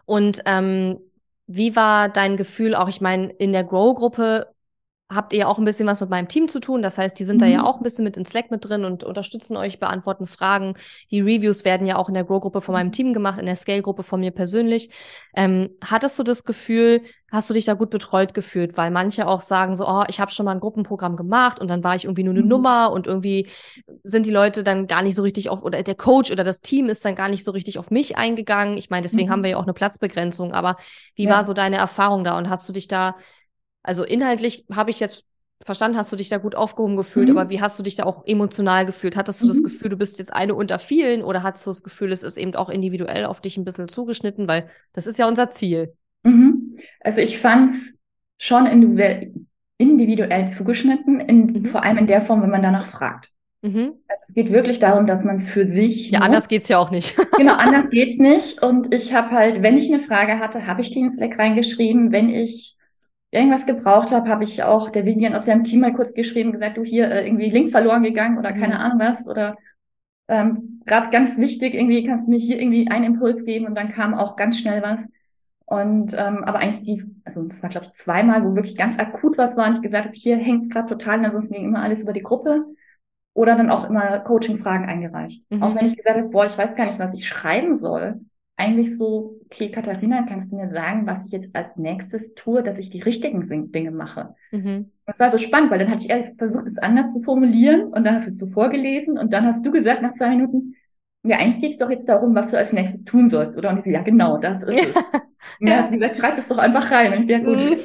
Und ähm, wie war dein Gefühl auch, ich meine, in der Grow-Gruppe habt ihr auch ein bisschen was mit meinem Team zu tun. Das heißt, die sind mhm. da ja mhm. auch ein bisschen mit in Slack mit drin und unterstützen euch, beantworten Fragen. Die Reviews werden ja auch in der Grow-Gruppe von meinem Team gemacht, in der Scale-Gruppe von mir persönlich. Ähm, hattest du das Gefühl, hast du dich da gut betreut gefühlt? Weil manche auch sagen so, oh, ich habe schon mal ein Gruppenprogramm gemacht und dann war ich irgendwie nur eine mhm. Nummer und irgendwie sind die Leute dann gar nicht so richtig auf, oder der Coach oder das Team ist dann gar nicht so richtig auf mich eingegangen. Ich meine, deswegen mhm. haben wir ja auch eine Platzbegrenzung. Aber wie ja. war so deine Erfahrung da und hast du dich da also inhaltlich habe ich jetzt verstanden, hast du dich da gut aufgehoben gefühlt, mhm. aber wie hast du dich da auch emotional gefühlt? Hattest du mhm. das Gefühl, du bist jetzt eine unter vielen oder hattest du das Gefühl, es ist eben auch individuell auf dich ein bisschen zugeschnitten, weil das ist ja unser Ziel. Mhm. Also ich fand es schon individuell zugeschnitten, in, mhm. vor allem in der Form, wenn man danach fragt. Mhm. Also es geht wirklich darum, dass man es für sich. Ja, nutzt. anders geht's ja auch nicht. genau, anders geht's nicht. Und ich habe halt, wenn ich eine Frage hatte, habe ich die in Slack reingeschrieben. Wenn ich irgendwas gebraucht habe, habe ich auch der Vivian aus seinem Team mal kurz geschrieben, gesagt, du hier äh, irgendwie Link verloren gegangen oder keine mhm. Ahnung was oder ähm, gerade ganz wichtig, irgendwie kannst du mir hier irgendwie einen Impuls geben und dann kam auch ganz schnell was. Und ähm, aber eigentlich die, also das war glaube ich zweimal, wo wirklich ganz akut was war und ich gesagt habe, hier hängt es gerade total, ansonsten ging immer alles über die Gruppe. Oder dann auch immer Coaching-Fragen eingereicht. Mhm. Auch wenn ich gesagt habe, boah, ich weiß gar nicht, was ich schreiben soll eigentlich so, okay, Katharina, kannst du mir sagen, was ich jetzt als nächstes tue, dass ich die richtigen Dinge mache? Mhm. Das war so spannend, weil dann hatte ich erst versucht, es anders zu formulieren und dann hast du es so vorgelesen und dann hast du gesagt nach zwei Minuten, ja, eigentlich geht es doch jetzt darum, was du als nächstes tun sollst, oder? Und ich so, ja, genau, das ist es. Und dann hast du gesagt, schreib es doch einfach rein. Und ich so, ja, gut. Mhm.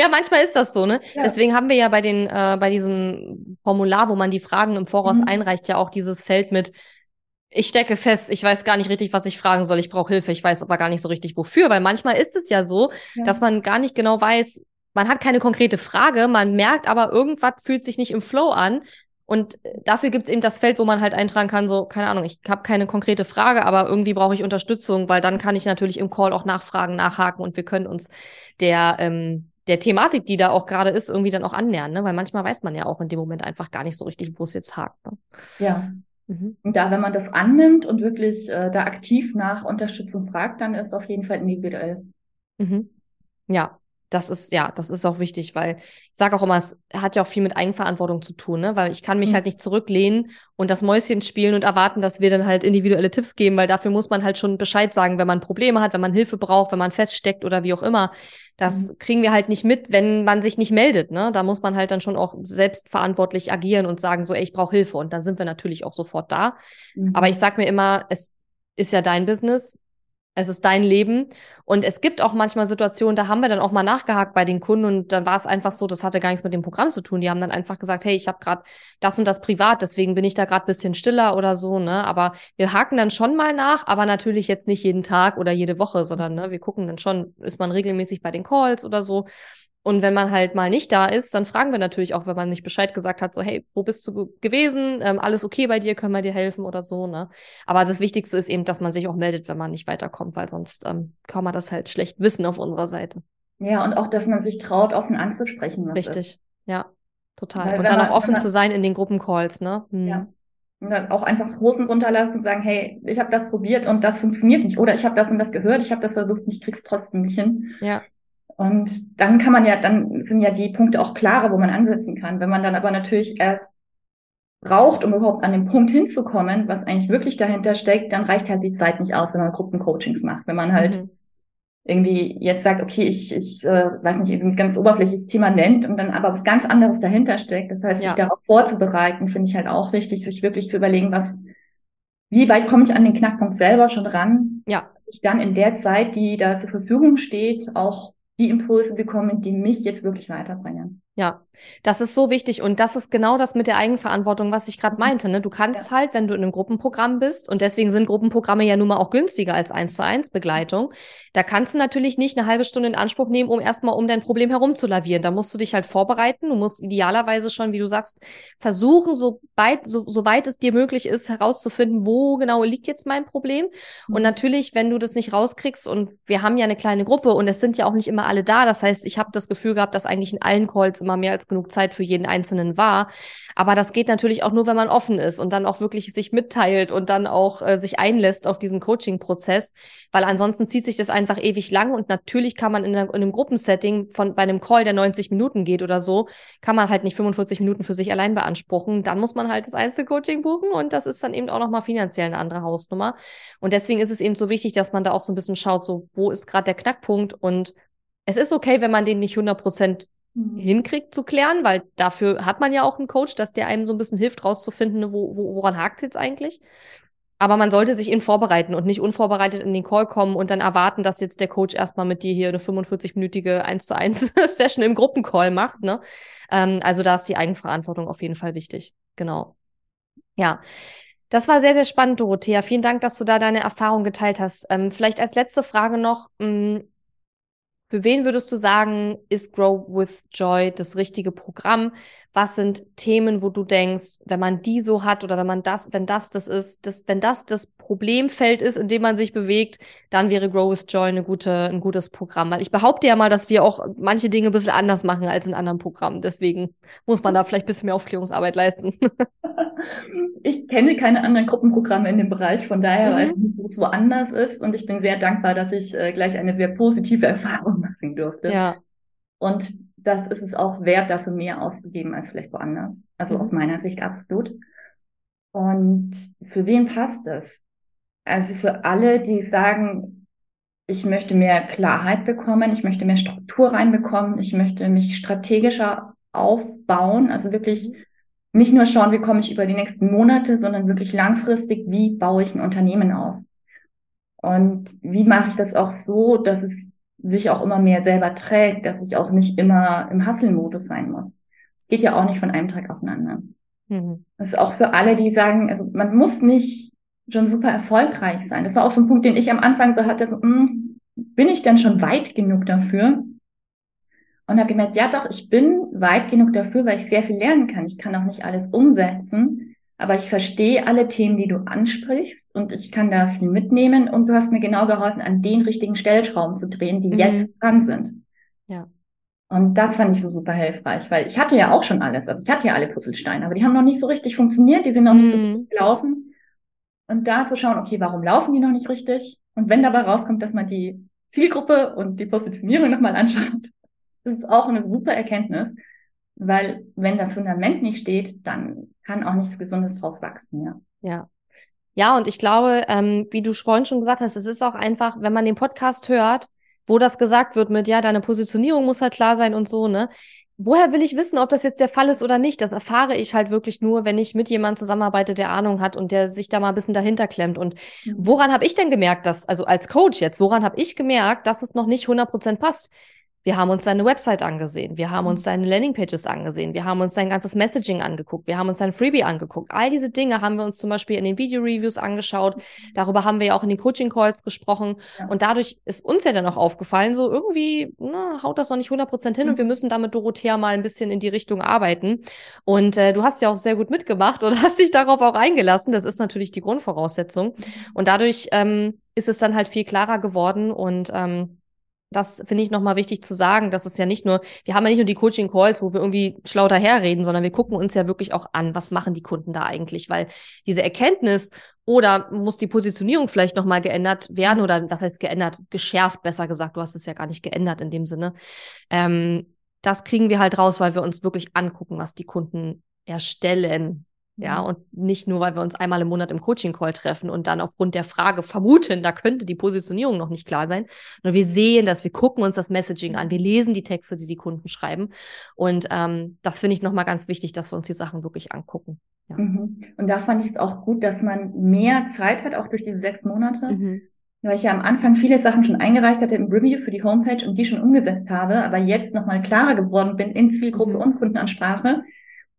Ja, manchmal ist das so, ne? Ja. Deswegen haben wir ja bei den, äh, bei diesem Formular, wo man die Fragen im Voraus mhm. einreicht, ja auch dieses Feld mit ich stecke fest, ich weiß gar nicht richtig, was ich fragen soll, ich brauche Hilfe, ich weiß aber gar nicht so richtig wofür, weil manchmal ist es ja so, ja. dass man gar nicht genau weiß, man hat keine konkrete Frage, man merkt aber, irgendwas fühlt sich nicht im Flow an. Und dafür gibt es eben das Feld, wo man halt eintragen kann, so, keine Ahnung, ich habe keine konkrete Frage, aber irgendwie brauche ich Unterstützung, weil dann kann ich natürlich im Call auch nachfragen, nachhaken und wir können uns der, ähm, der Thematik, die da auch gerade ist, irgendwie dann auch annähern, ne? Weil manchmal weiß man ja auch in dem Moment einfach gar nicht so richtig, wo es jetzt hakt. Ne? Ja, Mhm. Und da, wenn man das annimmt und wirklich äh, da aktiv nach Unterstützung fragt, dann ist es auf jeden Fall individuell. Mhm. Ja, das ist, ja, das ist auch wichtig, weil ich sage auch immer, es hat ja auch viel mit Eigenverantwortung zu tun, ne? Weil ich kann mich mhm. halt nicht zurücklehnen und das Mäuschen spielen und erwarten, dass wir dann halt individuelle Tipps geben, weil dafür muss man halt schon Bescheid sagen, wenn man Probleme hat, wenn man Hilfe braucht, wenn man feststeckt oder wie auch immer. Das mhm. kriegen wir halt nicht mit, wenn man sich nicht meldet, ne? Da muss man halt dann schon auch selbstverantwortlich agieren und sagen, so, ey, ich brauche Hilfe. Und dann sind wir natürlich auch sofort da. Mhm. Aber ich sag mir immer, es ist ja dein Business es ist dein Leben. Und es gibt auch manchmal Situationen, da haben wir dann auch mal nachgehakt bei den Kunden und dann war es einfach so, das hatte gar nichts mit dem Programm zu tun. Die haben dann einfach gesagt, hey, ich habe gerade das und das privat, deswegen bin ich da gerade bisschen stiller oder so, ne? Aber wir haken dann schon mal nach, aber natürlich jetzt nicht jeden Tag oder jede Woche, sondern ne, wir gucken dann schon, ist man regelmäßig bei den Calls oder so. Und wenn man halt mal nicht da ist, dann fragen wir natürlich auch, wenn man nicht Bescheid gesagt hat, so, hey, wo bist du gewesen? Ähm, alles okay bei dir? Können wir dir helfen oder so, ne? Aber das Wichtigste ist eben, dass man sich auch meldet, wenn man nicht weiterkommt, weil sonst ähm, kann man das halt schlecht wissen auf unserer Seite. Ja, und auch, dass man sich traut, offen anzusprechen, was Richtig, ist. ja, total. Weil und dann man, auch offen man, zu sein in den Gruppencalls, ne? Hm. Ja. Und dann auch einfach Hosen runterlassen und sagen, hey, ich habe das probiert und das funktioniert nicht. Oder ich habe das und das gehört, ich habe das versucht und ich krieg's trotzdem nicht hin. Ja. Und dann kann man ja, dann sind ja die Punkte auch klarer, wo man ansetzen kann. Wenn man dann aber natürlich erst braucht, um überhaupt an den Punkt hinzukommen, was eigentlich wirklich dahinter steckt, dann reicht halt die Zeit nicht aus, wenn man Gruppencoachings macht. Wenn man halt mhm. irgendwie jetzt sagt, okay, ich, ich äh, weiß nicht, ein ganz oberflächliches Thema nennt und dann aber was ganz anderes dahinter steckt. Das heißt, ja. sich darauf vorzubereiten, finde ich halt auch wichtig, sich wirklich zu überlegen, was, wie weit komme ich an den Knackpunkt selber schon ran? Ja. Ich dann in der Zeit, die da zur Verfügung steht, auch die Impulse bekommen, die mich jetzt wirklich weiterbringen. Ja, das ist so wichtig und das ist genau das mit der Eigenverantwortung, was ich gerade mhm. meinte. Ne? Du kannst ja. halt, wenn du in einem Gruppenprogramm bist und deswegen sind Gruppenprogramme ja nun mal auch günstiger als eins zu eins Begleitung, da kannst du natürlich nicht eine halbe Stunde in Anspruch nehmen, um erstmal um dein Problem herumzulavieren. Da musst du dich halt vorbereiten. Du musst idealerweise schon, wie du sagst, versuchen, so weit, so, so weit es dir möglich ist, herauszufinden, wo genau liegt jetzt mein Problem. Mhm. Und natürlich, wenn du das nicht rauskriegst und wir haben ja eine kleine Gruppe und es sind ja auch nicht immer alle da. Das heißt, ich habe das Gefühl gehabt, dass eigentlich in allen Calls immer mehr als genug Zeit für jeden Einzelnen war. Aber das geht natürlich auch nur, wenn man offen ist und dann auch wirklich sich mitteilt und dann auch äh, sich einlässt auf diesen Coaching-Prozess, weil ansonsten zieht sich das einfach ewig lang und natürlich kann man in, einer, in einem Gruppensetting von bei einem Call, der 90 Minuten geht oder so, kann man halt nicht 45 Minuten für sich allein beanspruchen. Dann muss man halt das Einzelcoaching buchen und das ist dann eben auch nochmal finanziell eine andere Hausnummer. Und deswegen ist es eben so wichtig, dass man da auch so ein bisschen schaut, so wo ist gerade der Knackpunkt und es ist okay, wenn man den nicht 100 Prozent mhm. hinkriegt zu klären, weil dafür hat man ja auch einen Coach, dass der einem so ein bisschen hilft, rauszufinden, wo, wo, woran hakt es jetzt eigentlich. Aber man sollte sich ihn vorbereiten und nicht unvorbereitet in den Call kommen und dann erwarten, dass jetzt der Coach erstmal mit dir hier eine 45-minütige 1 zu 1 Session im Gruppencall macht. Ne? Ähm, also da ist die Eigenverantwortung auf jeden Fall wichtig. Genau. Ja. Das war sehr, sehr spannend, Dorothea. Vielen Dank, dass du da deine Erfahrung geteilt hast. Ähm, vielleicht als letzte Frage noch, mh, hm, für wen würdest du sagen, ist Grow with Joy das richtige Programm? Was sind Themen, wo du denkst, wenn man die so hat oder wenn man das, wenn das das ist, das, wenn das das Problemfeld ist, in dem man sich bewegt, dann wäre Grow with Joy eine gute, ein gutes Programm. Weil ich behaupte ja mal, dass wir auch manche Dinge ein bisschen anders machen als in anderen Programmen. Deswegen muss man da vielleicht ein bisschen mehr Aufklärungsarbeit leisten. ich kenne keine anderen Gruppenprogramme in dem Bereich, von daher mhm. weiß ich nicht, wo es woanders ist. Und ich bin sehr dankbar, dass ich äh, gleich eine sehr positive Erfahrung machen durfte. Ja. Und das ist es auch wert, dafür mehr auszugeben als vielleicht woanders. Also mhm. aus meiner Sicht absolut. Und für wen passt es? Also für alle, die sagen, ich möchte mehr Klarheit bekommen, ich möchte mehr Struktur reinbekommen, ich möchte mich strategischer aufbauen, also wirklich nicht nur schauen, wie komme ich über die nächsten Monate, sondern wirklich langfristig, wie baue ich ein Unternehmen auf? Und wie mache ich das auch so, dass es sich auch immer mehr selber trägt, dass ich auch nicht immer im Hustle-Modus sein muss. Es geht ja auch nicht von einem Tag aufeinander. Mhm. Das ist auch für alle, die sagen, also man muss nicht schon super erfolgreich sein. Das war auch so ein Punkt, den ich am Anfang so hatte, so, mh, hm, bin ich denn schon weit genug dafür? und habe gemerkt, ja doch, ich bin weit genug dafür, weil ich sehr viel lernen kann. Ich kann auch nicht alles umsetzen, aber ich verstehe alle Themen, die du ansprichst und ich kann da viel mitnehmen und du hast mir genau geholfen, an den richtigen Stellschrauben zu drehen, die mhm. jetzt dran sind. Ja. Und das fand ich so super hilfreich, weil ich hatte ja auch schon alles. Also ich hatte ja alle Puzzlesteine, aber die haben noch nicht so richtig funktioniert, die sind noch nicht so Mhm. gut gelaufen. Und da zu schauen, okay, warum laufen die noch nicht richtig? Und wenn dabei rauskommt, dass man die Zielgruppe und die Positionierung nochmal anschaut, das ist auch eine super Erkenntnis, weil wenn das Fundament nicht steht, dann kann auch nichts Gesundes draus wachsen, ja. Ja. Ja, und ich glaube, ähm, wie du vorhin schon gesagt hast, es ist auch einfach, wenn man den Podcast hört, wo das gesagt wird mit, ja, deine Positionierung muss halt klar sein und so, ne? Woher will ich wissen, ob das jetzt der Fall ist oder nicht? Das erfahre ich halt wirklich nur, wenn ich mit jemandem zusammenarbeite, der Ahnung hat und der sich da mal ein bisschen dahinter klemmt. Und Mhm. woran habe ich denn gemerkt, dass, also als Coach jetzt, woran habe ich gemerkt, dass es noch nicht 100% passt? Wir haben uns deine Website angesehen, wir haben uns deine Landingpages angesehen, wir haben uns dein ganzes Messaging angeguckt, wir haben uns dein Freebie angeguckt. All diese Dinge haben wir uns zum Beispiel in den Video-Reviews angeschaut. Darüber haben wir ja auch in den Coaching-Calls gesprochen. Ja. Und dadurch ist uns ja dann auch aufgefallen, so irgendwie na, haut das noch nicht 100% hin und Mhm. wir müssen damit Dorothea mal ein bisschen in die Richtung arbeiten. Und äh, du hast ja auch sehr gut mitgemacht und hast dich darauf auch eingelassen. Das ist natürlich die Grundvoraussetzung. Und dadurch ähm, ist es dann halt viel klarer geworden und ähm, das finde ich nochmal wichtig zu sagen, dass es ja nicht nur, wir haben ja nicht nur die Coaching-Calls, wo wir irgendwie schlau daherreden, sondern wir gucken uns ja wirklich auch an, was machen die Kunden da eigentlich, weil diese Erkenntnis oder muss die Positionierung vielleicht nochmal geändert werden oder was heißt geändert, geschärft, besser gesagt, du hast es ja gar nicht geändert in dem Sinne. Ähm, das kriegen wir halt raus, weil wir uns wirklich angucken, was die Kunden erstellen. Ja, Mhm. und nicht nur, weil wir uns einmal im Monat im Coaching-Call treffen und dann aufgrund der Frage vermuten, da könnte die Positionierung noch nicht klar sein, sondern wir sehen das, wir gucken uns das Messaging an, wir lesen die Texte, die die Kunden schreiben. Und ähm, das finde ich nochmal ganz wichtig, dass wir uns die Sachen wirklich angucken. Ja. Mhm. Und da fand ich es auch gut, dass man mehr Zeit hat, auch durch diese sechs Monate. Mhm. Weil ich ja am Anfang viele Sachen schon eingereicht hatte im Review für die Homepage und die schon umgesetzt habe, aber jetzt nochmal klarer geworden bin in Zielgruppe Mhm. und Kundenansprache.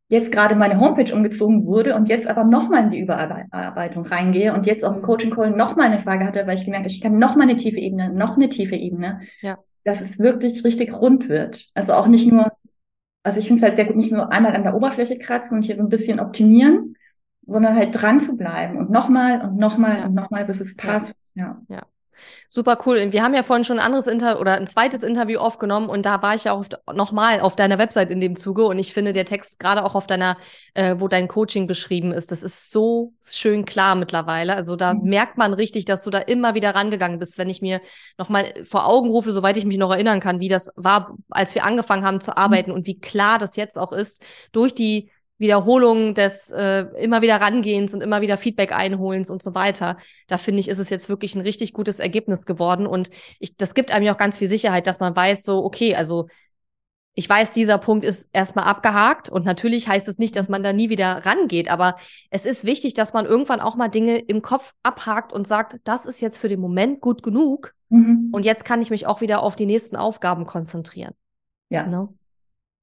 Jetzt gerade meine Homepage umgezogen wurde und jetzt aber nochmal in die Überarbeitung reingehe und jetzt auch im Mhm. Coaching Call nochmal eine Frage hatte, weil ich gemerkt habe, ich kann nochmal eine tiefe Ebene, noch eine tiefe Ebene, Ja. dass es wirklich richtig rund wird. Also auch nicht nur, also ich finde es halt sehr gut, nicht nur einmal an der Oberfläche kratzen und hier so ein bisschen optimieren, sondern halt dran zu bleiben und nochmal und nochmal Ja. und nochmal, bis es Ja. passt. Ja. Super cool. Und wir haben ja vorhin schon ein anderes Interview oder ein zweites Interview aufgenommen und da war ich ja auch nochmal auf deiner Website in dem Zuge und ich finde der Text gerade auch auf deiner, äh, wo dein Coaching beschrieben ist, das ist so schön klar mittlerweile. Also da Mhm. merkt man richtig, dass du da immer wieder rangegangen bist, wenn ich mir nochmal vor Augen rufe, soweit ich mich noch erinnern kann, wie das war, als wir angefangen haben zu arbeiten und wie klar das jetzt auch ist, durch die Wiederholung des äh, immer wieder rangehens und immer wieder Feedback einholens und so weiter. Da finde ich, ist es jetzt wirklich ein richtig gutes Ergebnis geworden. Und ich, das gibt einem ja auch ganz viel Sicherheit, dass man weiß, so, okay, also ich weiß, dieser Punkt ist erstmal abgehakt und natürlich heißt es nicht, dass man da nie wieder rangeht, aber es ist wichtig, dass man irgendwann auch mal Dinge im Kopf abhakt und sagt, das ist jetzt für den Moment gut genug Mhm. und jetzt kann ich mich auch wieder auf die nächsten Aufgaben konzentrieren. Ja. Ne?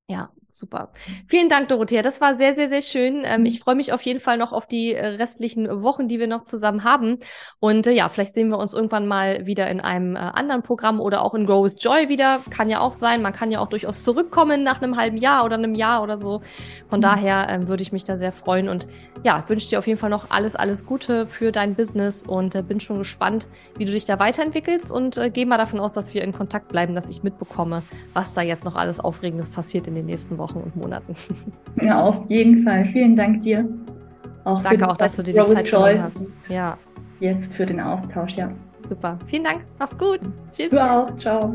Ja, super. Vielen Dank, Dorothea. Das war sehr, sehr, sehr schön. Ähm, Mhm. ich freue mich auf jeden Fall noch auf die äh, restlichen Wochen, die wir noch zusammen haben. Und äh, ja, vielleicht sehen wir uns irgendwann mal wieder in einem äh, anderen Programm oder auch in Grow with Joy wieder. Kann ja auch sein. Man kann ja auch durchaus zurückkommen nach einem halben Jahr oder einem Jahr oder so. Von Mhm. daher ähm, würde ich mich da sehr freuen. Und ja, wünsche dir auf jeden Fall noch alles, alles Gute für dein Business und äh, bin schon gespannt, wie du dich da weiterentwickelst. Und äh, gehe mal davon aus, dass wir in Kontakt bleiben, dass ich mitbekomme, was da jetzt noch alles Aufregendes passiert in den nächsten Wochen und Monaten. Ja, auf jeden Fall. Vielen Dank dir. Auch Danke auch, dass du dir die Rose Zeit genommen hast. Ja, Jetzt für den Austausch, ja. super. Vielen Dank. Mach's gut. Tschüss. Du auch. Ciao.